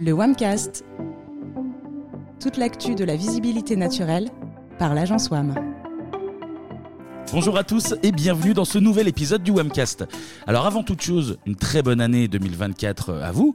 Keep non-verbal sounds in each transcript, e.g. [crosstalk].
Le WAMcast. Toute l'actu de la visibilité naturelle par l'agence WAM. Bonjour à tous et bienvenue dans ce nouvel épisode du WAMcast. Alors avant toute chose, une très bonne année 2024 à vous.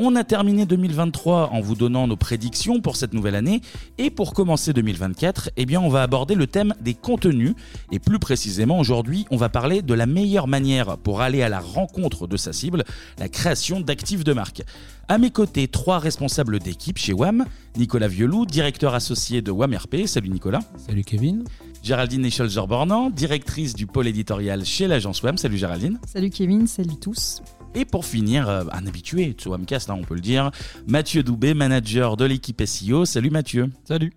On a terminé 2023 en vous donnant nos prédictions pour cette nouvelle année et pour commencer 2024, eh bien on va aborder le thème des contenus et plus précisément aujourd'hui, on va parler de la meilleure manière pour aller à la rencontre de sa cible, la création d'actifs de marque. À mes côtés, trois responsables d'équipe chez WAM, Nicolas Vieuloup, directeur associé de WAM RP. Salut Nicolas. Salut Kevin. Géraldine Escholzer-Bornan, directrice du pôle éditorial chez l'agence WAM. Salut Géraldine. Salut Kevin, salut tous. Et pour finir, euh, un habitué de ce Wamcast, hein, on peut le dire, Mathieu Doubé, manager de l'équipe SEO. Salut Mathieu. Salut.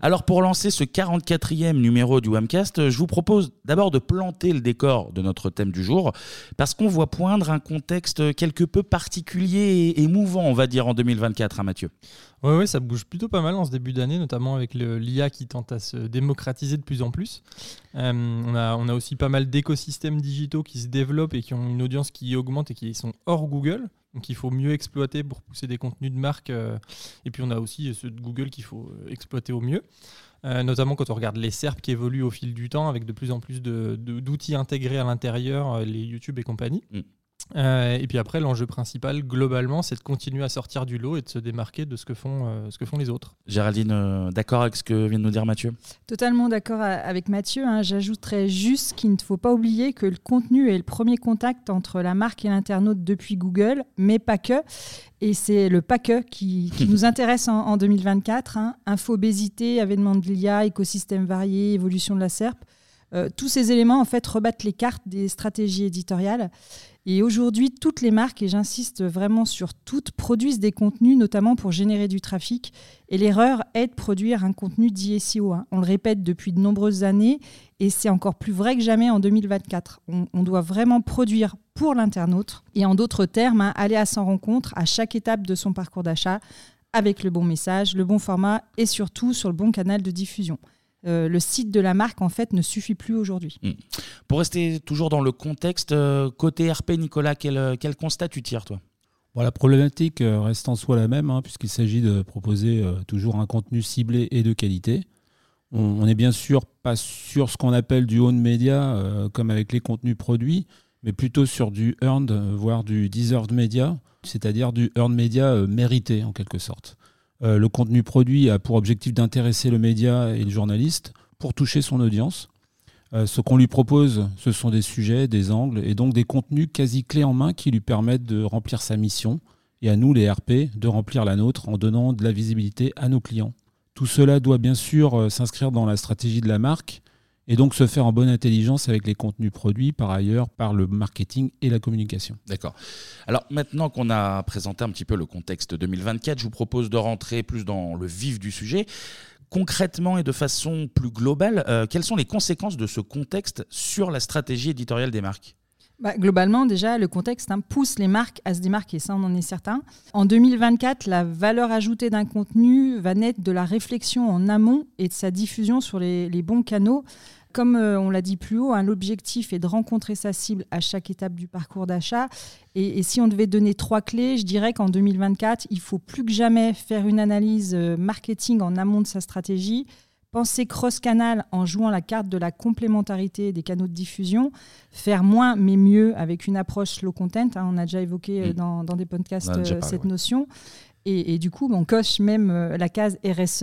Alors pour lancer ce 44e numéro du Wamcast, je vous propose d'abord de planter le décor de notre thème du jour, parce qu'on voit poindre un contexte quelque peu particulier et émouvant, on va dire, en 2024, hein, Mathieu? Oui, ça bouge plutôt pas mal en ce début d'année, notamment avec l'IA qui tente à se démocratiser de plus en plus. Euh, on a aussi pas mal d'écosystèmes digitaux qui se développent et qui ont une audience qui augmente et qui sont hors Google. Donc il faut mieux exploiter pour pousser des contenus de marque. Euh, et puis on a aussi ceux de Google qu'il faut euh, exploiter au mieux. notamment quand on regarde les SERP qui évoluent au fil du temps avec de plus en plus d'outils intégrés à l'intérieur, les YouTube et compagnie. Mm. Euh, et puis après, l'enjeu principal, globalement, c'est de continuer à sortir du lot et de se démarquer de ce que font, euh, ce que font les autres. Géraldine, euh, d'accord avec ce que vient de nous dire Mathieu? Totalement d'accord avec Mathieu. Hein. J'ajouterais juste qu'il ne faut pas oublier que le contenu est le premier contact entre la marque et l'internaute depuis Google, mais pas que. Et c'est le pas que qui, [laughs] nous intéresse en, 2024. Hein. Infobésité, avènement de l'IA, écosystème varié, évolution de la SERP. tous ces éléments en fait rebattent les cartes des stratégies éditoriales et aujourd'hui, toutes les marques, et j'insiste vraiment sur toutes, produisent des contenus, notamment pour générer du trafic. Et l'erreur est de produire un contenu dit SEO. Hein. On le répète depuis de nombreuses années, et c'est encore plus vrai que jamais en 2024. On, doit vraiment produire pour l'internaute, et en d'autres termes, hein, aller à son rencontre à chaque étape de son parcours d'achat, avec le bon message, le bon format, et surtout sur le bon canal de diffusion. Euh, le site de la marque en fait ne suffit plus aujourd'hui. Hmm. Pour rester toujours dans le contexte, euh, côté RP, Nicolas, quel, euh, quel, constat tu tires toi? La problématique reste en soi la même, hein, puisqu'il s'agit de proposer toujours un contenu ciblé et de qualité. On n'est bien sûr pas sur ce qu'on appelle du own media, comme avec les contenus produits, mais plutôt sur du earned, voire du deserved media, c'est-à-dire du earned media mérité en quelque sorte. Euh, le contenu produit a pour objectif d'intéresser le média et le journaliste pour toucher son audience. Euh, ce qu'on lui propose, ce sont des sujets, des angles et donc des contenus quasi clés en main qui lui permettent de remplir sa mission et à nous, les RP, de remplir la nôtre en donnant de la visibilité à nos clients. Tout cela doit bien sûr euh, s'inscrire dans la stratégie de la marque et donc se faire en bonne intelligence avec les contenus produits par ailleurs par le marketing et la communication. D'accord. Alors maintenant qu'on a présenté un petit peu le contexte 2024, je vous propose de rentrer plus dans le vif du sujet. Concrètement et de façon plus globale, euh, quelles sont les conséquences de ce contexte sur la stratégie éditoriale des marques? Bah, globalement, déjà, le contexte hein, pousse les marques à se démarquer, ça on en est certain. En 2024, la valeur ajoutée d'un contenu va naître de la réflexion en amont et de sa diffusion sur les bons canaux. Comme euh, on l'a dit plus haut, hein, l'objectif est de rencontrer sa cible à chaque étape du parcours d'achat. Et, si on devait donner trois clés, je dirais qu'en 2024, il faut plus que jamais faire une analyse euh, marketing en amont de sa stratégie, penser cross-canal en jouant la carte de la complémentarité des canaux de diffusion, faire moins mais mieux avec une approche low content. Hein, on a déjà évoqué euh, mm. dans, des podcasts cette notion. Et, du coup, on coche même la case RSE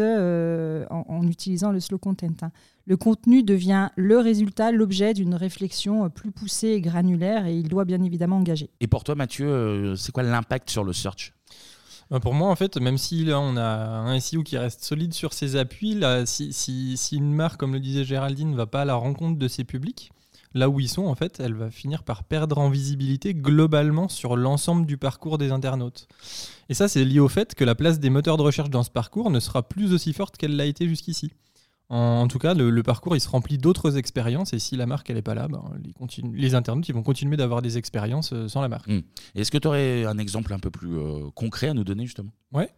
en, utilisant le slow content. Hein le contenu devient le résultat, l'objet d'une réflexion plus poussée et granulaire et il doit bien évidemment engager. Et pour toi Mathieu, euh, c'est quoi l'impact sur le search? Pour moi, en fait, même si là on a un SEO qui reste solide sur ses appuis, là, si, si, une marque, comme le disait Géraldine, ne va pas à la rencontre de ses publics, là où ils sont, en fait, elle va finir par perdre en visibilité globalement sur l'ensemble du parcours des internautes. Et ça, c'est lié au fait que la place des moteurs de recherche dans ce parcours ne sera plus aussi forte qu'elle l'a été jusqu'ici. En, tout cas, le, parcours il se remplit d'autres expériences et si la marque elle est pas là, ben, les, les, internautes ils vont continuer d'avoir des expériences euh, sans la marque. Hmm. Est-ce que tu aurais un exemple un peu plus euh, concret à nous donner justement? Ouais.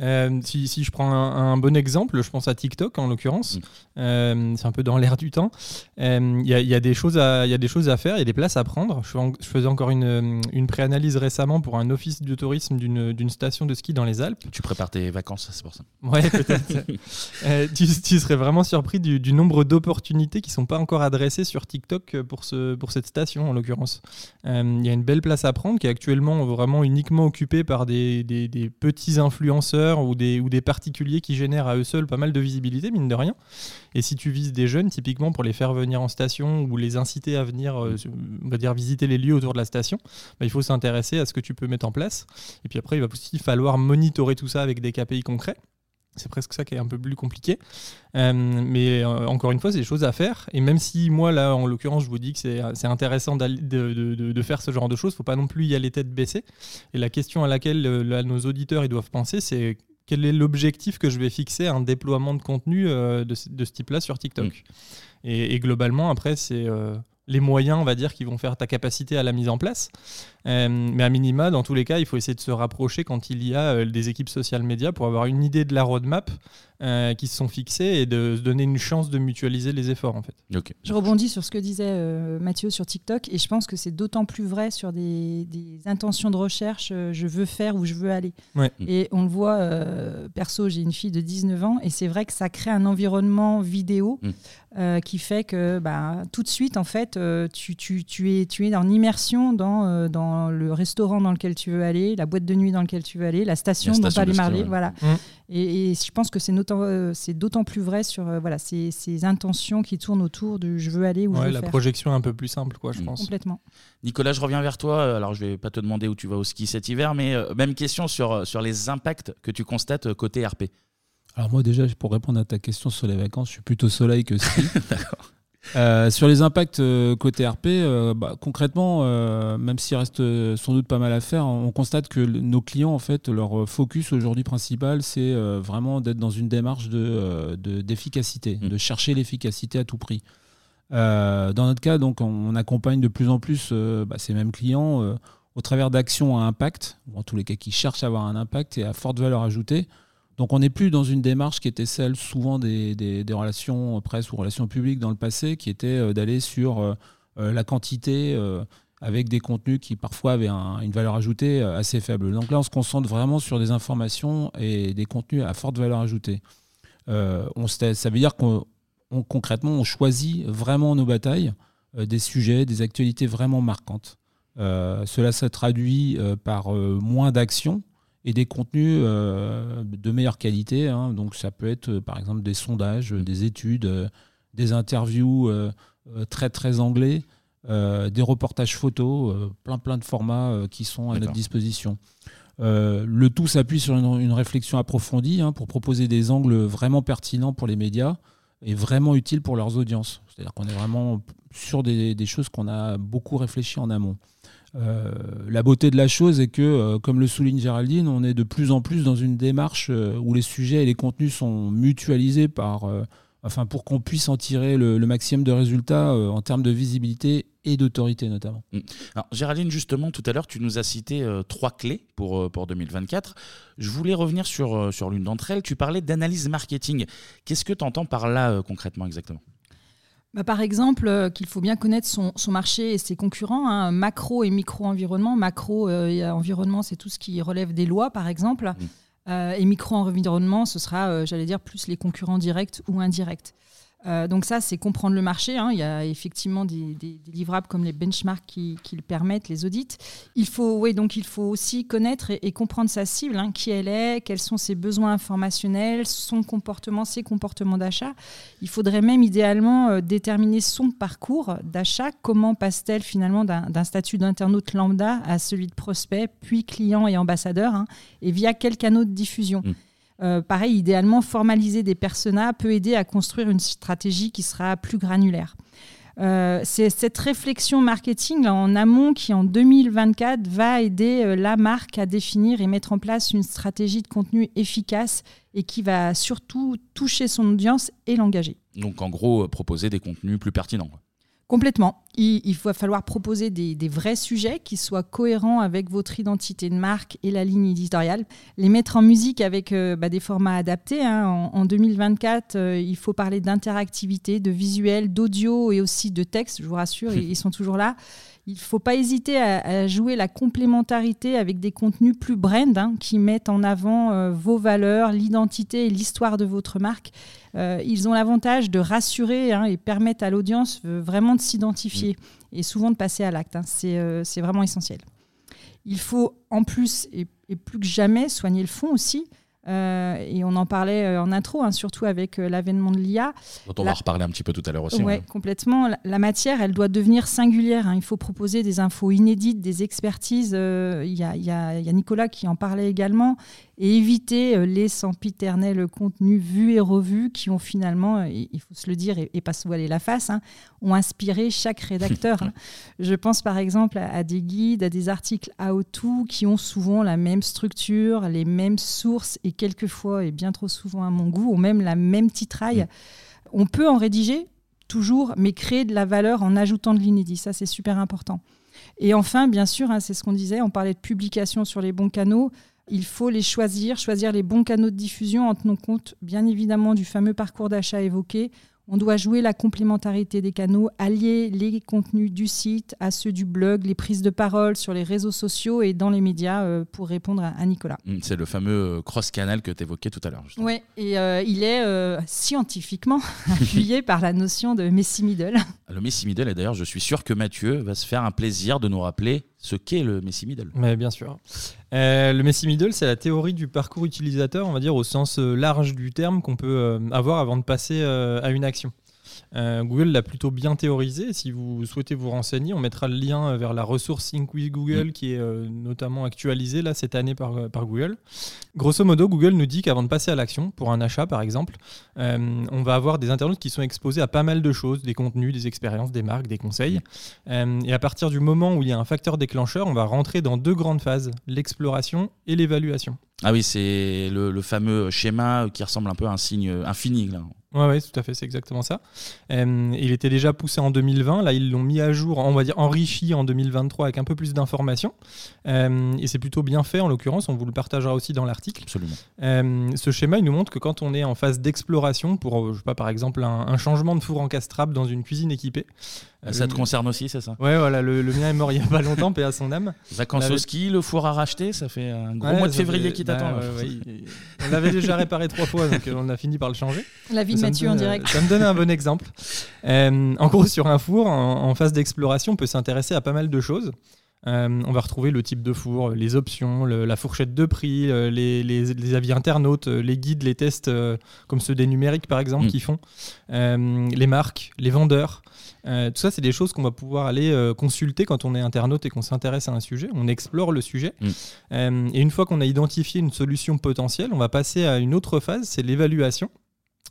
Euh, si, si, je prends un, bon exemple, je pense à TikTok en l'occurrence. Mm. Euh, c'est un peu dans l'air du temps. Il y, y, a des choses à, y a des choses à faire, il y a des places à prendre. Je, je faisais encore une, une préanalyse récemment pour un office de tourisme d'une station de ski dans les Alpes. Tu prépares tes vacances, c'est pour ça. Ouais, peut-être. [laughs] tu, tu, serais vraiment surpris du, nombre d'opportunités qui ne sont pas encore adressées sur TikTok pour, ce, pour cette station en l'occurrence. Il y a une belle place à prendre qui est actuellement vraiment uniquement occupée par des, petits influenceurs ou des, ou des particuliers qui génèrent à eux seuls pas mal de visibilité, mine de rien. Et si tu vises des jeunes, typiquement pour les faire venir en station ou les inciter à venir, euh, on va dire, visiter les lieux autour de la station, bah, il faut s'intéresser à ce que tu peux mettre en place. Et puis après, il va aussi falloir monitorer tout ça avec des KPI concrets. C'est presque ça qui est un peu plus compliqué. Euh, mais euh, encore une fois, c'est des choses à faire. Et même si moi, là, en l'occurrence, je vous dis que c'est intéressant de, de, de, faire ce genre de choses, il ne faut pas non plus y aller tête baissée. Et la question à laquelle euh, nos auditeurs ils doivent penser, c'est quel est l'objectif que je vais fixer à un déploiement de contenu de, ce type-là sur TikTok? Mm. Et, globalement, après, c'est les moyens, on va dire, qui vont faire ta capacité à la mise en place. Euh, mais à minima, dans tous les cas, il faut essayer de se rapprocher quand il y a euh, des équipes social médias pour avoir une idée de la roadmap euh, qui se sont fixées et de se donner une chance de mutualiser les efforts en fait. Je rebondis sur ce que disait Mathieu sur TikTok et je pense que c'est d'autant plus vrai sur des, intentions de recherche, je veux faire ou je veux aller. Et on le voit, perso, j'ai une fille de 19 ans et c'est vrai que ça crée un environnement vidéo mm. qui fait que bah, tout de suite, en fait, tu, tu, tu, es, tu es en immersion dans, dans le restaurant dans lequel tu veux aller, la boîte de nuit dans laquelle tu veux aller, la station, dont tu aller Voilà. Mmh. Et, je pense que c'est euh, d'autant plus vrai sur euh, voilà, ces, ces, intentions qui tournent autour de je veux aller ou je veux la projection est un peu plus simple, quoi, je mmh. pense. Complètement. Nicolas, je reviens vers toi. Alors, je vais pas te demander où tu vas au ski cet hiver, mais euh, même question sur, sur les impacts que tu constates côté RP. Alors moi déjà, pour répondre à ta question sur les vacances, je suis plutôt soleil que ski. [laughs] D'accord. Euh, sur les impacts euh, côté RP, euh, bah, concrètement, même s'il reste sans doute pas mal à faire, on constate que nos clients, en fait, leur focus aujourd'hui principal, c'est vraiment d'être dans une démarche de, d'efficacité, de, mmh. chercher l'efficacité à tout prix. dans notre cas, donc, on, accompagne de plus en plus bah, ces mêmes clients au travers d'actions à impact, ou en tous les cas qui cherchent à avoir un impact et à forte valeur ajoutée. Donc on n'est plus dans une démarche qui était celle souvent des, relations presse ou relations publiques dans le passé, qui était euh, d'aller sur euh, euh, la quantité avec des contenus qui parfois avaient une valeur ajoutée assez faible. Donc là, on se concentre vraiment sur des informations et des contenus à forte valeur ajoutée. ça veut dire qu'on concrètement, on choisit vraiment nos batailles, des sujets, des actualités vraiment marquantes. cela se traduit par moins d'actions, et des contenus euh, de meilleure qualité. Hein. Donc ça peut être euh, par exemple des sondages, mm. des études, euh, des interviews très très anglais, des reportages photos, plein plein de formats qui sont à notre disposition. le tout s'appuie sur une, réflexion approfondie hein, pour proposer des angles vraiment pertinents pour les médias et vraiment utiles pour leurs audiences. C'est-à-dire qu'on est vraiment sur des, des choses qu'on a beaucoup réfléchi en amont. Euh, la beauté de la chose est que, euh, comme le souligne Géraldine, on est de plus en plus dans une démarche euh, où les sujets et les contenus sont mutualisés par, enfin, pour qu'on puisse en tirer le, maximum de résultats en termes de visibilité et d'autorité notamment. Mm. Géraldine, justement, tout à l'heure, tu nous as cité trois clés pour, pour 2024. Je voulais revenir sur, sur l'une d'entre elles. Tu parlais d'analyse marketing. Qu'est-ce que tu entends par là concrètement exactement? Bah, par exemple, euh, qu'il faut bien connaître son, marché et ses concurrents, hein, macro et micro-environnement. Macro euh, environnement, c'est tout ce qui relève des lois, par exemple. Mmh. Euh, et micro-environnement, ce sera, j'allais dire, plus les concurrents directs ou indirects. Euh, donc ça, c'est comprendre le marché. Hein. Il y a effectivement des, livrables comme les benchmarks qui, le permettent, les audits. Il faut, oui, donc il faut aussi connaître et, comprendre sa cible, hein. qui elle est, quels sont ses besoins informationnels, son comportement, ses comportements d'achat. Il faudrait même idéalement euh, déterminer son parcours d'achat. Comment passe-t-elle finalement d'un statut d'internaute lambda à celui de prospect, puis client et ambassadeur, hein, et via quel canaux de diffusion. Mmh. Euh, pareil, idéalement, formaliser des personas peut aider à construire une stratégie qui sera plus granulaire. Euh, c'est cette réflexion marketing en amont qui, en 2024, va aider euh, la marque à définir et mettre en place une stratégie de contenu efficace et qui va surtout toucher son audience et l'engager. Donc, en gros, proposer des contenus plus pertinents. Complètement. il, il va falloir proposer des, des vrais sujets qui soient cohérents avec votre identité de marque et la ligne éditoriale. Les mettre en musique avec euh, bah, des formats adaptés. hein. En, en 2024, euh, il faut parler d'interactivité, de visuel, d'audio et aussi de texte. Je vous rassure, [laughs] ils, ils sont toujours là. Il ne faut pas hésiter à, à jouer la complémentarité avec des contenus plus brand hein, qui mettent en avant euh, vos valeurs, l'identité et l'histoire de votre marque. Euh, ils ont l'avantage de rassurer hein, et permettent à l'audience euh, vraiment de s'identifier et souvent de passer à l'acte. hein. C'est c'est vraiment essentiel. Il faut en plus et, et plus que jamais soigner le fond aussi. Euh, et on en parlait euh, en intro, hein, surtout avec euh, l'avènement de l'IA. Dont on La- va reparler un petit peu tout à l'heure aussi. Ouais, ouais. complètement. La, la matière, elle doit devenir singulière. hein. Il faut proposer des infos inédites, des expertises. Euh, y, y il y a Nicolas qui en parlait également. Et éviter euh, les sempiternels contenus vus et revus qui ont finalement, euh, il faut se le dire et, et pas se voiler la face, hein, ont inspiré chaque rédacteur. hein. [laughs] Je pense par exemple à, à des guides, à des articles how-to qui ont souvent la même structure, les mêmes sources et quelquefois, et bien trop souvent à mon goût, ont même la même titraille. On peut en rédiger toujours, mais créer de la valeur en ajoutant de l'inédit. Ça, c'est super important. Et enfin, bien sûr, hein, c'est ce qu'on disait, on parlait de publication sur les bons canaux. Il faut les choisir, choisir les bons canaux de diffusion en tenant compte, bien évidemment, du fameux parcours d'achat évoqué. On doit jouer la complémentarité des canaux, allier les contenus du site à ceux du blog, les prises de parole sur les réseaux sociaux et dans les médias euh, pour répondre à, à Nicolas. Mm, C'est le fameux euh, cross-canal que tu évoquais tout à l'heure. Oui, et euh, il est euh, scientifiquement [laughs] appuyé [laughs] par la notion de Messi Middle. Le Messi Middle, et d'ailleurs, je suis sûr que Mathieu va se faire un plaisir de nous rappeler ce qu'est le Messi Middle. Mais bien sûr. Euh, le Messi Middle, c'est la théorie du parcours utilisateur, on va dire au sens euh, large du terme qu'on peut euh, avoir avant de passer à une action. Euh, Google l'a plutôt bien théorisé. Si vous souhaitez vous renseigner, on mettra le lien vers la ressource Sync with Google qui est euh, notamment actualisée là, cette année par, par Google. Grosso modo, Google nous dit qu'avant de passer à l'action, pour un achat par exemple, euh, on va avoir des internautes qui sont exposés à pas mal de choses, des contenus, des expériences, des marques, des conseils. Et à partir du moment où il y a un facteur déclencheur, on va rentrer dans deux grandes phases, l'exploration et l'évaluation. Ah oui, c'est le, le fameux schéma qui ressemble un peu à un signe infini. Là. Ouais, ouais, tout à fait, c'est exactement ça. Euh, il était déjà poussé en 2020, là ils l'ont mis à jour, on va dire enrichi en 2023 avec un peu plus d'informations. Euh, et c'est plutôt bien fait en l'occurrence, on vous le partagera aussi dans l'article. Absolument. Euh, ce schéma, il nous montre que quand on est en phase d'exploration, pour, euh, je sais pas, par exemple, un, un changement de four encastrable dans une cuisine équipée. Euh, Ça te concerne aussi, c'est ça? Ouais, voilà, le, le mien est mort il y a pas longtemps, paix à son âme. Vacances L'avait- au ski, le four à racheter, ça fait un gros Ouais, mois de février fait- qui bah, t'attend. là. ouais, ouais, il- on l'avait déjà réparé trois fois, donc euh, on a fini par le changer. La vie de Mathieu en donne, euh, direct. Ça me donne un bon exemple. Euh, en gros, sur un four, en, en phase d'exploration, on peut s'intéresser à pas mal de choses. Euh, on va retrouver le type de four, les options, le- la fourchette de prix, euh, les, les- les avis internautes, euh, les guides, les tests, euh, comme ceux des numériques par exemple, Mm. qui font, euh, les marques, les vendeurs. Euh, tout ça, c'est des choses qu'on va pouvoir aller euh, consulter quand on est internaute et qu'on s'intéresse à un sujet. On explore le sujet. Mm. Euh, et une fois qu'on a identifié une solution potentielle, on va passer à une autre phase, c'est l'évaluation.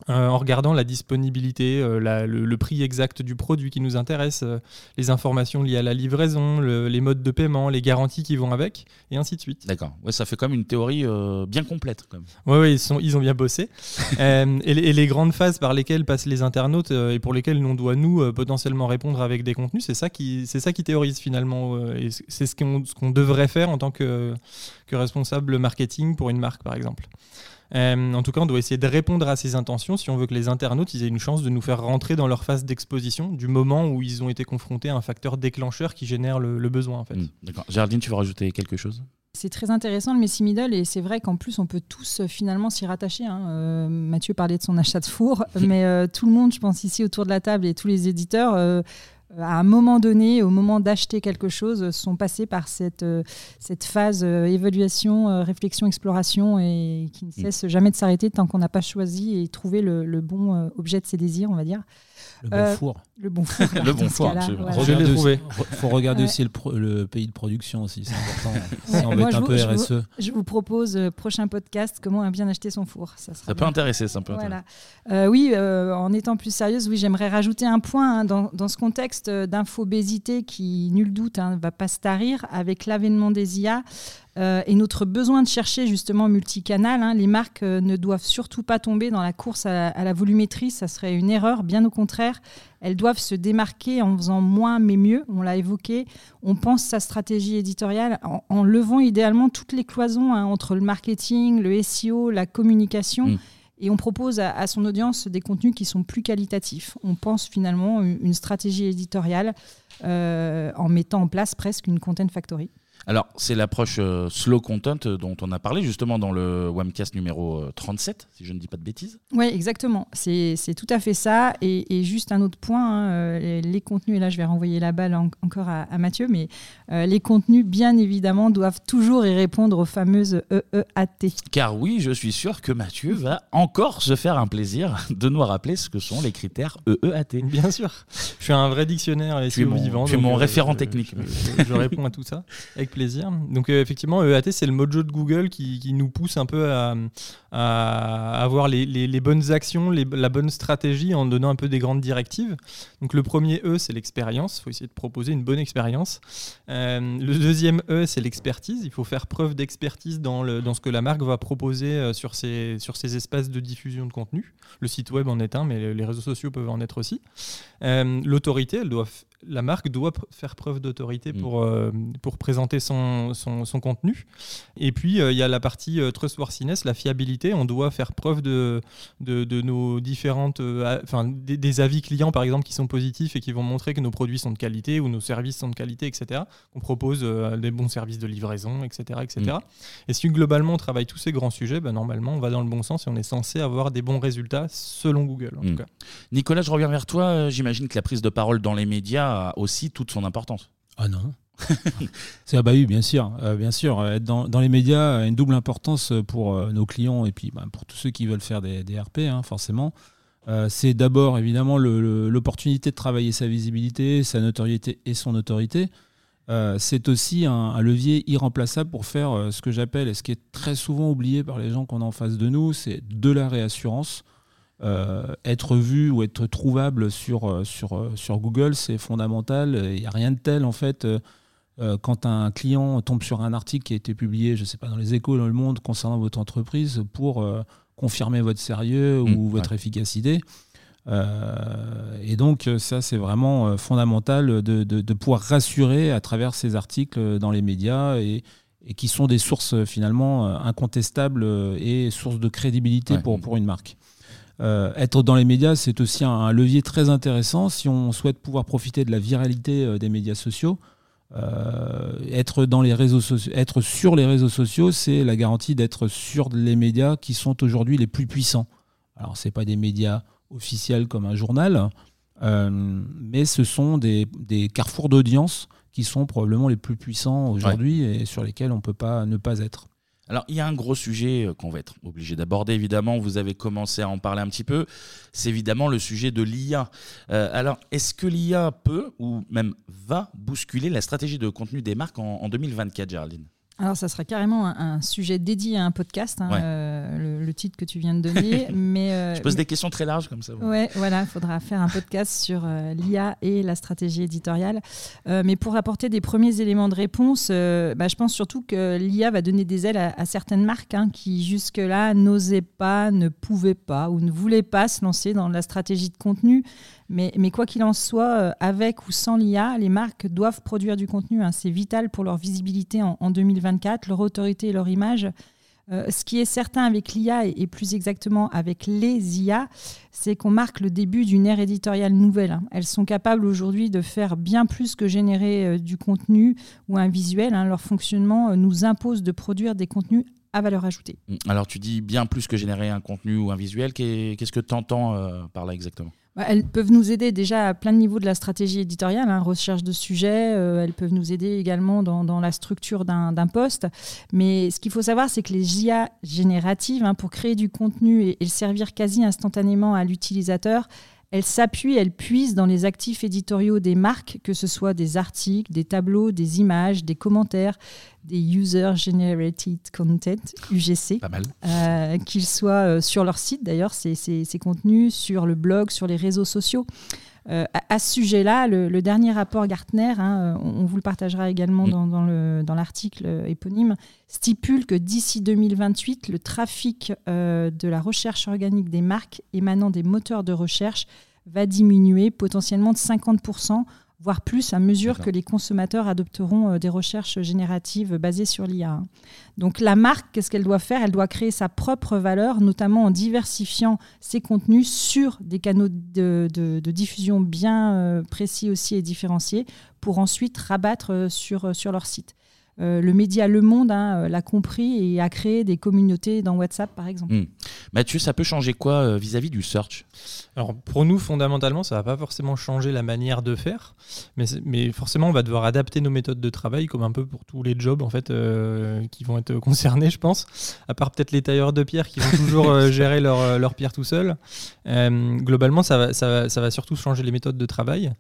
Euh, en regardant la disponibilité, euh, la- le, le prix exact du produit qui nous intéresse, euh, les informations liées à la livraison, le- les modes de paiement, les garanties qui vont avec, et ainsi de suite. D'accord. Ouais, ça fait comme une théorie bien complète. Oui, ouais, ils, sont, ils ont bien bossé. [laughs] Et, les, et les grandes phases par lesquelles passent les internautes et pour lesquelles on doit, nous, potentiellement répondre avec des contenus, c'est ça qui, ça qui théorise finalement. et c'est ce qu'on, ce devrait faire en tant que, que responsable marketing pour une marque, par exemple. Euh, en tout cas, on doit essayer de répondre à ces intentions si on veut que les internautes ils aient une chance de nous faire rentrer dans leur phase d'exposition du moment où ils ont été confrontés à un facteur déclencheur qui génère le, le besoin. En fait. Mm, D'accord. Géraldine, tu veux rajouter quelque chose? C'est très intéressant le Messi Middle et c'est vrai qu'en plus on peut tous euh, finalement s'y rattacher. hein. Euh, Mathieu parlait de son achat de four, [laughs] mais euh, tout le monde, je pense ici autour de la table et tous les éditeurs, euh, à un moment donné, au moment d'acheter quelque chose, sont passés par cette, euh, cette phase euh, évaluation, euh, réflexion, exploration et qui ne cesse jamais de s'arrêter tant qu'on n'a pas choisi et trouvé le, le bon objet de ses désirs, on va dire. Le bon Euh, four. Le bon four. [laughs] Le bon dans ce four, cas-là, absolument. voilà. Je l'ai Regarder trouvé. aussi- re- faut regarder Ouais. aussi le, pro- le pays de production aussi, c'est important. Ouais, si on veut moi, être je un vous- peu je vous- RSE. Je vous propose, euh, prochain podcast, comment bien acheter son four. Ça, sera Ça peut intéresser, ça peut Voilà. Euh, oui, euh, en étant plus sérieuse, oui, j'aimerais rajouter un point hein, dans, dans ce contexte d'infobésité qui, nul doute, ne va pas se tarir avec l'avènement des IA. Euh, et notre besoin de chercher justement multicanal, hein, les marques euh, ne doivent surtout pas tomber dans la course à la, volumétrie, ça serait une erreur, bien au contraire. Elles doivent se démarquer en faisant moins mais mieux, on l'a évoqué. On pense sa stratégie éditoriale en, levant idéalement toutes les cloisons hein, entre le marketing, le SEO, la communication. Mm. Et on propose à, son audience des contenus qui sont plus qualitatifs. On pense finalement une, stratégie éditoriale euh, en mettant en place presque une content factory. Alors, c'est l'approche euh, slow content euh, dont on a parlé justement dans le Webcast numéro 37, euh, si je ne dis pas de bêtises. Oui, exactement. C'est tout à fait ça. Et, juste un autre point, hein, les, contenus, et là je vais renvoyer la balle encore à, Mathieu, mais les contenus, bien évidemment, doivent toujours y répondre aux fameuses EEAT. Car oui, je suis sûr que Mathieu va encore se faire un plaisir de nous rappeler ce que sont les critères EEAT. Bien sûr. Je suis un vrai dictionnaire et tu es mon, vivant. Tu es mon référent technique. Je, réponds à tout ça [laughs] plaisir. Donc euh, effectivement, EAT, c'est le mojo de Google qui, nous pousse un peu à, avoir les, bonnes actions, la bonne stratégie en donnant un peu des grandes directives. Donc le premier E, c'est l'expérience. Il faut essayer de proposer une bonne expérience. Euh, le deuxième E, c'est l'expertise. Il faut faire preuve d'expertise dans, ce que la marque va proposer euh, sur ces espaces de diffusion de contenu. Le site web en est un, mais les réseaux sociaux peuvent en être aussi. L'autorité, elle doit la marque doit faire preuve d'autorité mm. pour, euh, pour présenter son, son, contenu. Et puis, euh, il y a la partie euh, trustworthiness, la fiabilité. On doit faire preuve de, de, nos différentes. enfin, des, avis clients, par exemple, qui sont positifs et qui vont montrer que nos produits sont de qualité ou nos services sont de qualité, etc. On propose des bons services de livraison, etc. etc. Mm. Et si globalement on travaille tous ces grands sujets, ben, normalement, on va dans le bon sens et on est censé avoir des bons résultats selon Google. En tout mm. cas. Nicolas, je reviens vers toi. J'imagine que la prise de parole dans les médias a aussi toute son importance. Ah non [laughs] c'est ah bah oui, bien sûr, euh, bien sûr. Être dans, les médias a une double importance pour euh, nos clients et puis bah, pour tous ceux qui veulent faire des, RP, hein, forcément. Euh, c'est d'abord évidemment l'opportunité de travailler sa visibilité, sa notoriété et son autorité. c'est aussi un, un, levier irremplaçable pour faire ce que j'appelle, et ce qui est très souvent oublié par les gens qu'on a en face de nous, c'est de la réassurance. Euh, être vu ou être trouvable sur, euh, sur, euh, sur Google, c'est fondamental. Il n'y a rien de tel, en fait, quand un client tombe sur un article qui a été publié, je ne sais pas, dans les échos, dans le monde, concernant votre entreprise, pour confirmer votre sérieux ou mmh, votre efficacité. et donc, ça, c'est vraiment fondamental de, de, pouvoir rassurer à travers ces articles dans les médias et, et qui sont des sources finalement incontestables et sources de crédibilité pour, pour une marque. Euh, être dans les médias, c'est aussi un, levier très intéressant si on souhaite pouvoir profiter de la viralité euh, des médias sociaux. Euh, être, dans les réseaux être sur les réseaux sociaux, c'est la garantie d'être sur les médias qui sont aujourd'hui les plus puissants. Alors, ce pas des médias officiels comme un journal, mais ce sont des, carrefours d'audience qui sont probablement les plus puissants aujourd'hui et sur lesquels on ne peut pas ne pas être. Alors, il y a un gros sujet euh, qu'on va être obligé d'aborder, évidemment. Vous avez commencé à en parler un petit peu. C'est évidemment le sujet de l'IA. Euh, alors, est-ce que l'IA peut ou même va bousculer la stratégie de contenu des marques en, en 2024, Géraldine? Alors, ça sera carrément un, sujet dédié à un podcast, hein, euh, le, titre que tu viens de donner. [laughs] mais, euh, Je pose des questions très larges comme ça. Ouais, voilà, il faudra faire un podcast [laughs] sur euh, l'IA et la stratégie éditoriale. mais pour apporter des premiers éléments de réponse, bah, je pense surtout que l'IA va donner des ailes à, certaines marques hein, qui jusque-là n'osaient pas, ne pouvaient pas ou ne voulaient pas se lancer dans la stratégie de contenu. Mais, quoi qu'il en soit, avec ou sans l'IA, les marques doivent produire du contenu. Hein. C'est vital pour leur visibilité en, 2024, leur autorité et leur image. Euh, ce qui est certain avec l'IA et, plus exactement avec les IA, c'est qu'on marque le début d'une ère éditoriale nouvelle. Hein. Elles sont capables aujourd'hui de faire bien plus que générer euh, du contenu ou un visuel. Hein. Leur fonctionnement nous impose de produire des contenus à valeur ajoutée. Alors tu dis bien plus que générer un contenu ou un visuel. Qu'est-ce que tu entends par là exactement? Elles peuvent nous aider déjà à plein de niveaux de la stratégie éditoriale, hein, recherche de sujets, euh, elles peuvent nous aider également dans, la structure d'un poste. Mais ce qu'il faut savoir, c'est que les IA génératives, hein, pour créer du contenu et, et le servir quasi instantanément à l'utilisateur, elles s'appuient, elles puisent dans les actifs éditoriaux des marques, que ce soit des articles, des tableaux, des images, des commentaires, des User Generated Content, UGC. Pas mal. Euh, qu'ils soient euh, sur leur site d'ailleurs, ces, ces, contenus, sur le blog, sur les réseaux sociaux. Euh, à, ce sujet-là, le, dernier rapport Gartner, hein, euh, on, vous le partagera également mm. dans, l'article éponyme, stipule que d'ici 2028, le trafic de la recherche organique des marques émanant des moteurs de recherche va diminuer potentiellement de 50% voire plus à mesure que les consommateurs adopteront euh, des recherches génératives basées sur l'IA. Donc la marque, qu'est-ce qu'elle doit faire? Elle doit créer sa propre valeur, notamment en diversifiant ses contenus sur des canaux de, diffusion bien euh, précis aussi et différenciés, pour ensuite rabattre euh, sur, sur leur site. Euh, le média Le Monde hein, euh, l'a compris et a créé des communautés dans WhatsApp, par exemple. Hmm. Mathieu, ça peut changer quoi euh, vis-à-vis du search? Alors, pour nous, fondamentalement, ça ne va pas forcément changer la manière de faire, mais, mais, forcément, on va devoir adapter nos méthodes de travail, comme un peu pour tous les jobs en fait, qui vont être [laughs] concernés, je pense, à part peut-être les tailleurs de pierre qui vont toujours [laughs] gérer leur, leur, pierre tout seuls. globalement, ça va, ça, va, ça va, surtout changer les méthodes de travail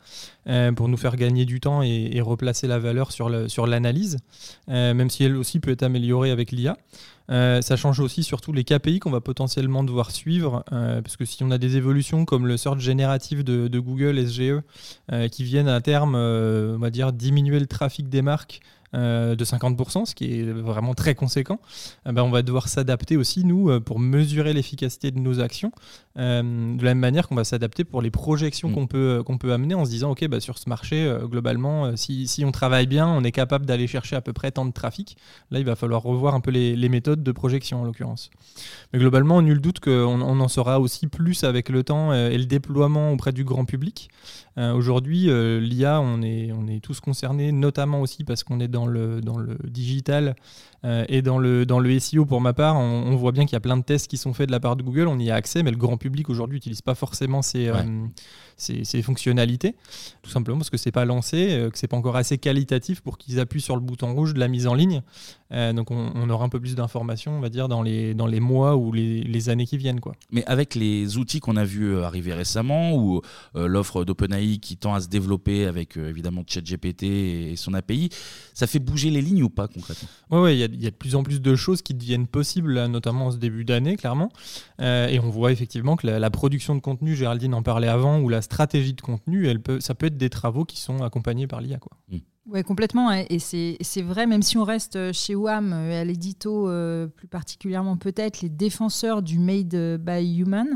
pour nous faire gagner du temps et, et replacer la valeur sur l'analyse. Sur euh, même si elle aussi peut être améliorée avec l'IA. Euh, ça change aussi surtout les KPI qu'on va potentiellement devoir suivre, euh, parce que si on a des évolutions comme le search génératif de, de Google SGE, qui viennent à terme, on dire, diminuer le trafic des marques euh, de 50%, ce qui est vraiment très conséquent, eh ben, on va devoir s'adapter aussi, nous, euh, pour mesurer l'efficacité de nos actions, euh, de la même manière qu'on va s'adapter pour les projections mm. qu'on peut, qu'on peut amener en se disant, OK, bah, sur ce marché, globalement, si, si, on travaille bien, on est capable d'aller chercher à peu près tant de trafic. Là, il va falloir revoir un peu les, les méthodes de projection, en l'occurrence. Mais globalement, nul doute qu'on on en saura aussi plus avec le temps et le déploiement auprès du grand public. Aujourd'hui, l'IA, on est, on est tous concernés, notamment aussi parce qu'on est dans dans le, dans le digital euh, et dans le, dans le SEO, pour ma part, on, voit bien qu'il y a plein de tests qui sont faits de la part de Google. On y a accès, mais le grand public aujourd'hui n'utilise pas forcément ces, euh, ces, fonctionnalités, tout simplement parce que c'est pas lancé, euh, que c'est pas encore assez qualitatif pour qu'ils appuient sur le bouton rouge de la mise en ligne. donc on, aura un peu plus d'informations, on va dire, dans les, dans les mois ou les, les années qui viennent. Quoi. Mais avec les outils qu'on a vus arriver récemment, ou l'offre d'OpenAI qui tend à se développer avec évidemment ChatGPT et son API, ça fait bouger les lignes ou pas concrètement? Oui, ouais, il y, a de plus en plus de choses qui deviennent possibles, notamment en ce début d'année, clairement. Euh, et on voit effectivement que la, production de contenu, Géraldine en parlait avant, ou la stratégie de contenu, elle peut, ça peut être des travaux qui sont accompagnés par l'IA. Quoi. Mmh. Oui, complètement. Et c'est vrai, même si on reste chez WAM et à l'édito, euh, plus particulièrement peut-être, les défenseurs du Made by Human,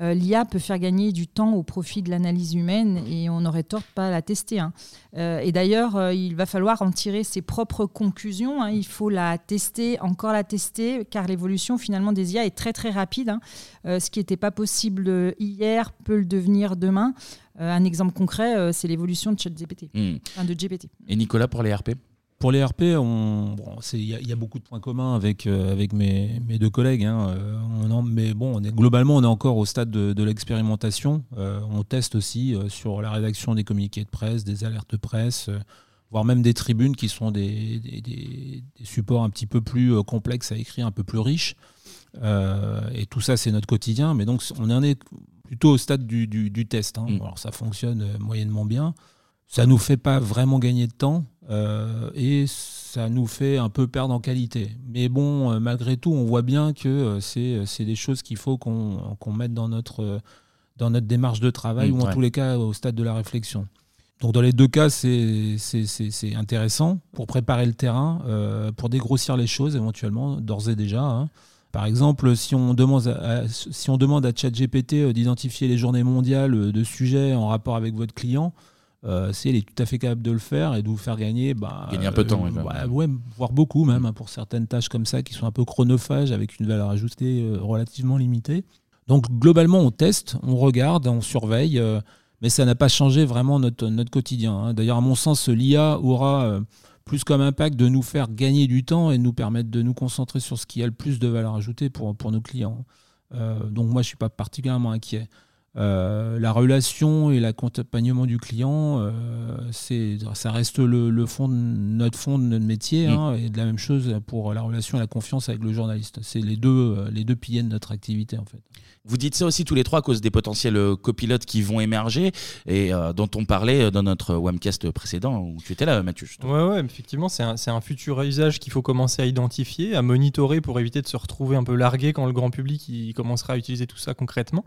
euh, l'IA peut faire gagner du temps au profit de l'analyse humaine et on aurait tort de pas la tester. Hein. Euh, et d'ailleurs, il va falloir en tirer ses propres conclusions. Hein. Il faut la tester, encore la tester, car l'évolution finalement des IA est très très rapide. Hein. ce qui n'était pas possible hier peut le devenir demain. Euh, un exemple concret, euh, c'est l'évolution de ChatGPT, hmm. de GPT. Et Nicolas, pour les RP pour les RP, il y, a beaucoup de points communs avec, euh, avec mes, mes, deux collègues. Hein. mais bon, on est, globalement, on est encore au stade de, l'expérimentation. on teste aussi sur la rédaction des communiqués de presse, des alertes de presse, voire même des tribunes qui sont des, des, des, supports un petit peu plus complexes à écrire, un peu plus riches. et tout ça, c'est notre quotidien. Mais donc, on en est plutôt au stade du, du, test. Hein. Mm. Alors ça fonctionne euh, moyennement bien. Ça nous fait pas vraiment gagner de temps euh, et ça nous fait un peu perdre en qualité. Mais bon, euh, malgré tout, on voit bien que c'est des choses qu'il faut qu'on mette dans notre, dans notre démarche de travail mm, ou en tous les cas au stade de la réflexion. Donc dans les deux cas, c'est intéressant pour préparer le terrain, pour dégrossir les choses éventuellement, d'ores et déjà. Hein. Par exemple, si on demande à, si on demande à ChatGPT euh, d'identifier les journées mondiales euh, de sujets en rapport avec votre client, euh, c'est elle est tout à fait capable de le faire et de vous faire gagner, bah, gagner un peu de temps, bah, ouais, voire beaucoup même hein, pour certaines tâches comme ça qui sont un peu chronophages avec une valeur ajoutée relativement limitée. Donc globalement, on teste, on regarde, on surveille, mais ça n'a pas changé vraiment notre, notre quotidien. Hein. D'ailleurs, à mon sens, l'IA aura plus comme impact de nous faire gagner du temps et de nous permettre de nous concentrer sur ce qui a le plus de valeur ajoutée pour, pour nos clients. Euh, donc moi, je ne suis pas particulièrement inquiet. Euh, la relation et l'accompagnement du client, euh, c'est, ça reste le, fond de notre fond de notre métier, hein, et de la même chose pour la relation et la confiance avec le journaliste. C'est les deux, les deux piliers de notre activité en fait. Vous dites ça aussi tous les trois à cause des potentiels euh, copilotes qui vont émerger et euh, dont on parlait euh, dans notre webcast précédent où tu étais là, Mathieu. Oui, ouais, effectivement, c'est un, un, futur usage qu'il faut commencer à identifier, à monitorer pour éviter de se retrouver un peu largué quand le grand public il commencera à utiliser tout ça concrètement.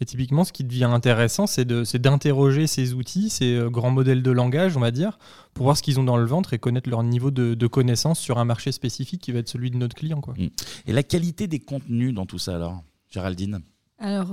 Et typiquement, ce qui devient intéressant, c'est d'interroger ces outils, ces grands modèles de langage, on va dire, pour voir ce qu'ils ont dans le ventre et connaître leur niveau de, de connaissance sur un marché spécifique qui va être celui de notre client. Quoi. Mm. Et la qualité des contenus dans tout ça alors, Géraldine? Alors,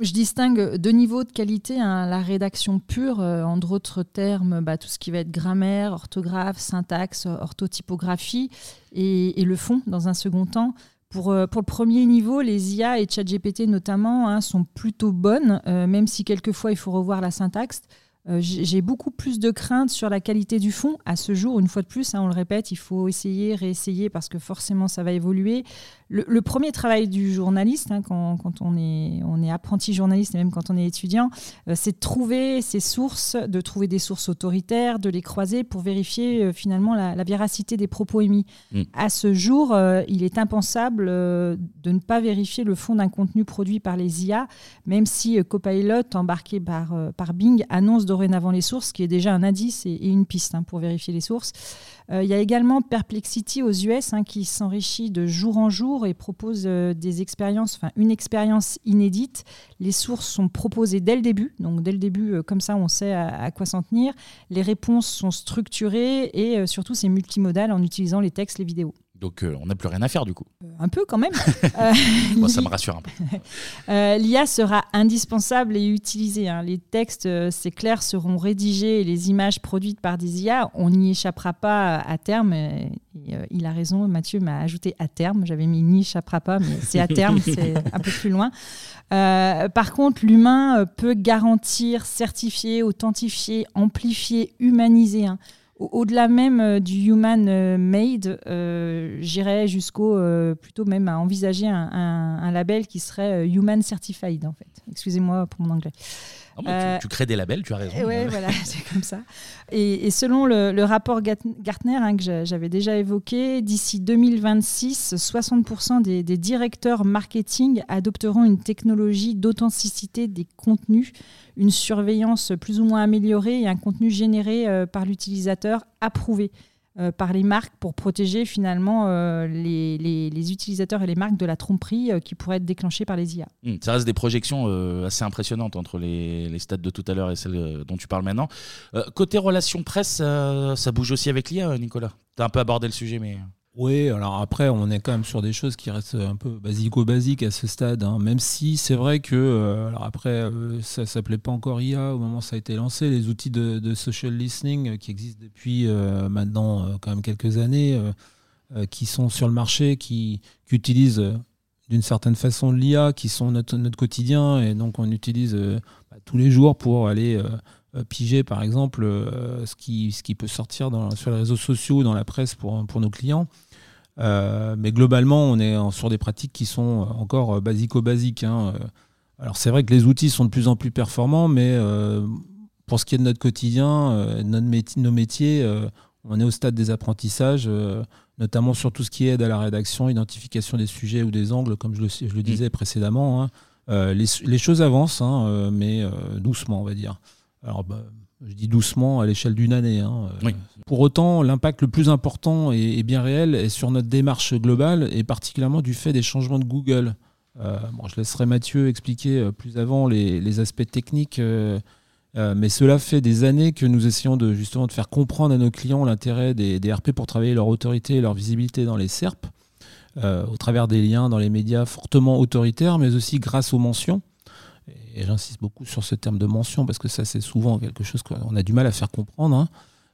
je distingue deux niveaux de qualité. Hein. la rédaction pure, en d'autres termes, bah, tout ce qui va être grammaire, orthographe, syntaxe, orthotypographie, et, le fond dans un second temps. Pour, pour, le premier niveau, les IA et ChatGPT notamment hein, sont plutôt bonnes, même si quelquefois il faut revoir la syntaxe. Euh, j'ai beaucoup plus de crainte sur la qualité du fond à ce jour. Une fois de plus, hein, on le répète, il faut essayer, réessayer parce que forcément ça va évoluer. Le, premier travail du journaliste, hein, quand, on, est, on est apprenti journaliste et même quand on est étudiant, euh, c'est de trouver ces sources, de trouver des sources autoritaires, de les croiser pour vérifier euh, finalement la, véracité des propos émis. Mm. À ce jour, il est impensable de ne pas vérifier le fond d'un contenu produit par les IA, même si Copilot, embarqué par, par Bing, annonce de dorénavant les sources, qui est déjà un indice et, une piste hein, pour vérifier les sources. Euh, il y a également Perplexity aux US hein, qui s'enrichit de jour en jour et propose euh, des expériences, enfin une expérience inédite. Les sources sont proposées dès le début, donc dès le début, euh, comme ça on sait à, quoi s'en tenir. Les réponses sont structurées et surtout c'est multimodal en utilisant les textes, les vidéos. Donc euh, on n'a plus rien à faire du coup. Euh, un peu quand même. [laughs] Moi, ça me rassure un peu. [laughs] Euh, L'IA sera indispensable et utilisée. Hein. Les textes, c'est clair, seront rédigés et les images produites par des IA. On n'y échappera pas à terme. il a raison, Mathieu m'a ajouté à terme. J'avais mis n'y échappera pas, mais c'est à terme, [laughs] c'est un peu plus loin. par contre, l'humain peut garantir, certifier, authentifier, amplifier, humaniser. Hein au-delà même euh, du human euh, made, euh, j'irais jusqu'au plutôt même à envisager un, label qui serait human certified en fait. Excusez-moi pour mon anglais. tu, crées des labels, tu as raison. Oui, voilà, [laughs] c'est comme ça. Et, selon le, rapport Gartner hein, que j'avais déjà évoqué, d'ici 2026, 60% des, des, directeurs marketing adopteront une technologie d'authenticité des contenus une surveillance plus ou moins améliorée et un contenu généré euh, par l'utilisateur approuvé euh, par les marques pour protéger finalement euh, les, utilisateurs et les marques de la tromperie qui pourrait être déclenchée par les IA. Mmh, ça reste des projections assez impressionnantes entre les, les stades de tout à l'heure et celles dont tu parles maintenant. côté relations presse, ça bouge aussi avec l'IA, Nicolas? Tu as un peu abordé le sujet, mais... Oui, alors après, on est quand même sur des choses qui restent un peu basico-basiques à ce stade, hein. même si c'est vrai que, euh, alors après, euh, ça s'appelait pas encore IA au moment où ça a été lancé, les outils de, social listening euh, qui existent depuis maintenant quand même quelques années, qui sont sur le marché, qui, utilisent d'une certaine façon l'IA, qui sont notre, quotidien, et donc on utilise bah, tous les jours pour aller piger par exemple ce, qui, ce qui peut sortir sur les réseaux sociaux, dans la presse pour, pour nos clients. Euh, mais globalement, on est sur des pratiques qui sont encore basico-basiques. Hein. Alors c'est vrai que les outils sont de plus en plus performants, mais pour ce qui est de notre quotidien, notre métier, nos métiers, on est au stade des apprentissages, notamment sur tout ce qui aide à la rédaction, identification des sujets ou des angles, comme je le, je le mm. disais précédemment. Hein. Les, les, choses avancent, hein, mais doucement, on va dire. Alors, bah, je dis doucement à l'échelle d'une année. Hein, euh. Pour autant, l'impact le plus important et, bien réel est sur notre démarche globale et particulièrement du fait des changements de Google. Euh, je laisserai Mathieu expliquer euh, plus avant les, aspects techniques, mais cela fait des années que nous essayons de justement de faire comprendre à nos clients l'intérêt des, des, RP pour travailler leur autorité et leur visibilité dans les SERP, au travers des liens dans les médias fortement autoritaires, mais aussi grâce aux mentions et j'insiste beaucoup sur ce terme de mention parce que ça c'est souvent quelque chose qu'on a du mal à faire comprendre. Hein.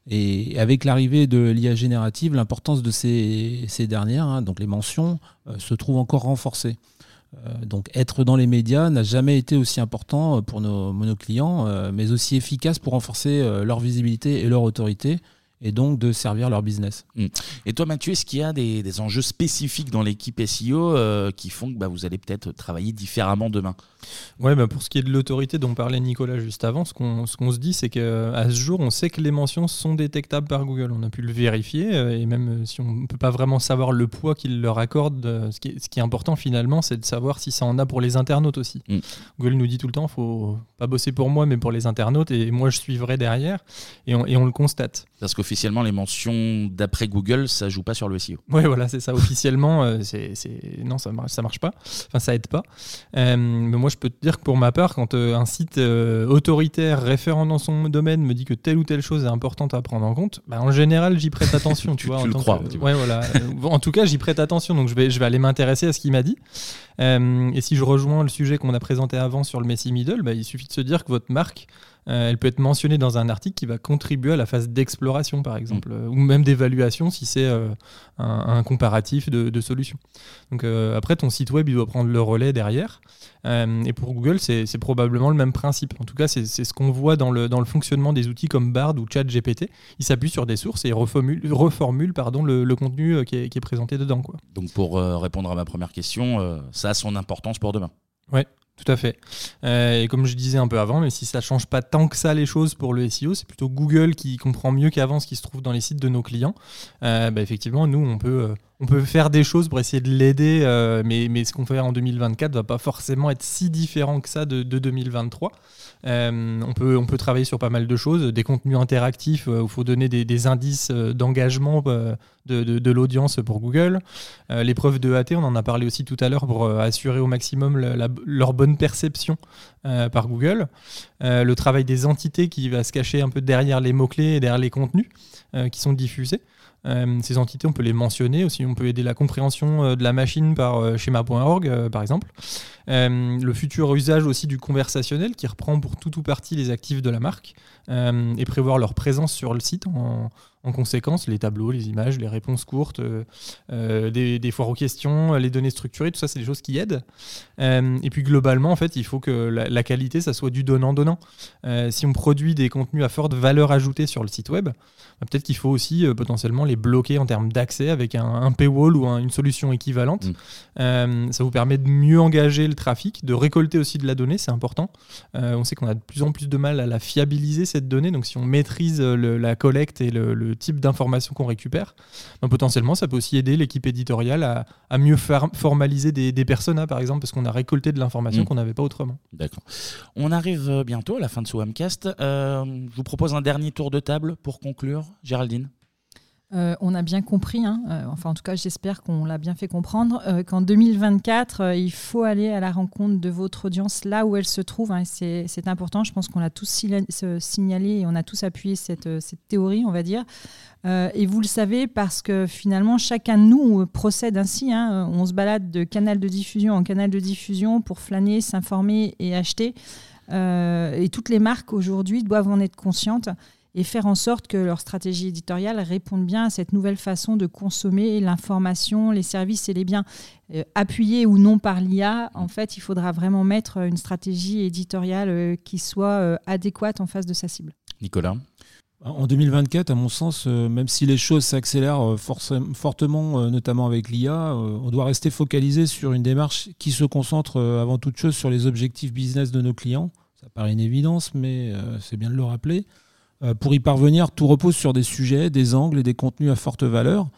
Et avec l'arrivée de l'IA générative, l'importance de ces, dernières, hein, donc les mentions, euh, se trouve encore renforcée. Euh, donc être dans les médias n'a jamais été aussi important pour nos, nos clients, euh, mais aussi efficace pour renforcer leur visibilité et leur autorité et donc de servir leur business. Mm. Et toi Mathieu, est-ce qu'il y a des, enjeux spécifiques dans l'équipe SEO euh, qui font que bah, vous allez peut-être travailler différemment demain? Ouais, bah pour ce qui est de l'autorité dont parlait Nicolas juste avant, ce qu'on se dit, c'est qu'à ce jour, on sait que les mentions sont détectables par Google. On a pu le vérifier, euh, et même si on ne peut pas vraiment savoir le poids qu'ils leur accordent, euh, ce qui, est, ce qui est important finalement, c'est de savoir si ça en a pour les internautes aussi. Mm. Google nous dit tout le temps, faut pas bosser pour moi, mais pour les internautes, et moi je suivrai derrière, et on, et on le constate. Parce qu'au officiellement, les mentions d'après Google, ça joue pas sur le SEO. Oui, voilà, c'est ça. Officiellement, euh, c'est, non, ça marche, ça marche pas. Enfin, ça aide pas. Euh, mais moi, je peux te dire que pour ma part, quand euh, un site autoritaire, référent dans son domaine, me dit que telle ou telle chose est importante à prendre en compte, bah, en général, j'y prête [laughs] attention. tu, vois, le crois. ouais, voilà. en tout cas, j'y prête attention. Donc, je vais, je vais aller m'intéresser à ce qu'il m'a dit. Et si je rejoins le sujet qu'on a présenté avant sur le Messi Middle, bah, il suffit de se dire que votre marque euh, elle peut être mentionnée dans un article qui va contribuer à la phase d'exploration, par exemple, mm. ou même d'évaluation si c'est euh, un, comparatif de, solutions. Donc euh, après, ton site web, il doit prendre le relais derrière. et pour Google, c'est probablement le même principe. En tout cas, c'est ce qu'on voit dans le, dans le fonctionnement des outils comme Bard ou ChatGPT. Il s'appuie sur des sources et reformule, reformule pardon, le, contenu qui est, présenté dedans. Quoi. Donc pour répondre à ma première question, ça son importance pour demain. Ouais, tout à fait. Euh, et comme je disais un peu avant, mais si ça change pas tant que ça les choses pour le SEO, c'est plutôt Google qui comprend mieux qu'avant ce qui se trouve dans les sites de nos clients. Euh, bah, effectivement, nous, on peut, euh, on peut faire des choses pour essayer de l'aider, mais, mais ce qu'on fait en 2024 va pas forcément être si différent que ça de, 2023. on, peut, on peut travailler sur pas mal de choses, des contenus interactifs où il faut donner des, indices d'engagement de, l'audience pour Google. Euh, l'épreuve de AT, on en a parlé aussi tout à l'heure pour euh, assurer au maximum leur bonne perception euh, par Google. le travail des entités qui va se cacher un peu derrière les mots-clés et derrière les contenus qui sont diffusés. Ces entités, on peut les mentionner aussi. On peut aider la compréhension de la machine par schéma.org, par exemple. le futur usage aussi du conversationnel qui reprend pour tout ou partie les actifs de la marque et prévoir leur présence sur le site en, en conséquence, les tableaux, les images, les réponses courtes, euh, euh, des, des, foires aux questions, les données structurées, tout ça, c'est des choses qui aident. Euh, et puis globalement, en fait, il faut que la, qualité, ça soit du donnant-donnant. si on produit des contenus à forte valeur ajoutée sur le site web, bah, peut-être qu'il faut aussi potentiellement les bloquer en termes d'accès avec un, paywall ou une solution équivalente. Mm. ça vous permet de mieux engager le trafic, de récolter aussi de la donnée, c'est important. on sait qu'on a de plus en plus de mal à la fiabiliser, cette donnée. Donc si on maîtrise la collecte et le type d'informations qu'on récupère, ben, potentiellement, ça peut aussi aider l'équipe éditoriale à, mieux formaliser des, des personas, par exemple, parce qu'on a récolté de l'information mm. qu'on n'avait pas autrement. D'accord. On arrive euh, bientôt à la fin de ce Wamcast. Euh, je vous propose un dernier tour de table pour conclure. Géraldine euh, on a bien compris, hein, euh, enfin en tout cas j'espère qu'on l'a bien fait comprendre, euh, qu'en 2024, il faut aller à la rencontre de votre audience là où elle se trouve. Hein, c'est important, je pense qu'on l'a tous signalé et on a tous appuyé cette, théorie, on va dire. et vous le savez parce que finalement chacun de nous procède ainsi. Hein, on se balade de canal de diffusion en canal de diffusion pour flâner, s'informer et acheter. et toutes les marques aujourd'hui doivent en être conscientes et faire en sorte que leur stratégie éditoriale réponde bien à cette nouvelle façon de consommer l'information, les services et les biens. Euh, appuyés ou non par l'IA, en fait, il faudra vraiment mettre une stratégie éditoriale euh, qui soit euh, adéquate en face de sa cible. Nicolas? En 2024, à mon sens, même si les choses s'accélèrent fortement, notamment avec l'IA, on doit rester focalisé sur une démarche qui se concentre avant toute chose sur les objectifs business de nos clients. Ça paraît une évidence, mais c'est bien de le rappeler. Euh, pour y parvenir, tout repose sur des sujets, des angles et des contenus à forte valeur.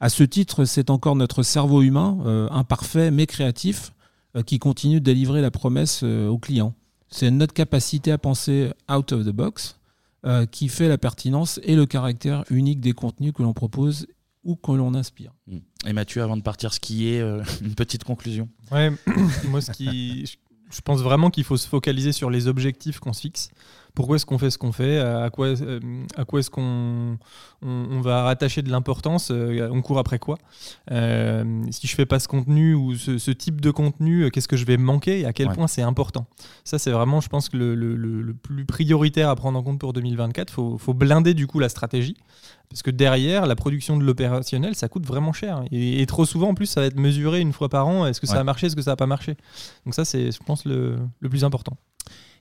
À ce titre, c'est encore notre cerveau humain, euh, imparfait mais créatif, euh, qui continue de délivrer la promesse aux clients. C'est notre capacité à penser out of the box qui fait la pertinence et le caractère unique des contenus que l'on propose ou que l'on inspire. Hmm. Et Mathieu, avant de partir skier, [laughs] une petite conclusion. Ouais, [coughs] moi, ce qui, je pense vraiment qu'il faut se focaliser sur les objectifs qu'on se fixe pourquoi est-ce qu'on fait ce qu'on fait, à quoi, euh, à quoi est-ce qu'on on, va rattacher de l'importance, euh, on court après quoi. Euh, si je fais pas ce contenu ou ce, type de contenu, qu'est-ce que je vais manquer et à quel point c'est important? Ça, c'est vraiment, je pense, que le, le, plus prioritaire à prendre en compte pour 2024. Il faut, faut, blinder du coup la stratégie. Parce que derrière, la production de l'opérationnel, ça coûte vraiment cher. Et, trop souvent, en plus, ça va être mesuré une fois par an. Est-ce que ça a marché, est-ce que ça n'a pas marché? Donc ça, c'est, je pense, le, le plus important.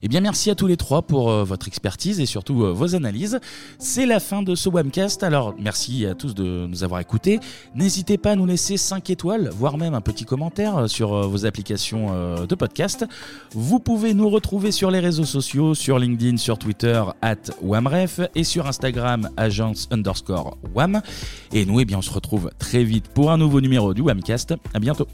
Eh bien, merci à tous les trois pour euh, votre expertise et surtout euh, vos analyses. C'est la fin de ce webcast. Alors, merci à tous de nous avoir écoutés. N'hésitez pas à nous laisser 5 étoiles, voire même un petit commentaire euh, sur vos applications de podcast. Vous pouvez nous retrouver sur les réseaux sociaux, sur LinkedIn, sur Twitter, at WAMREF et sur Instagram, agence underscore WAM. Et nous, eh bien, on se retrouve très vite pour un nouveau numéro du WAMcast. À bientôt.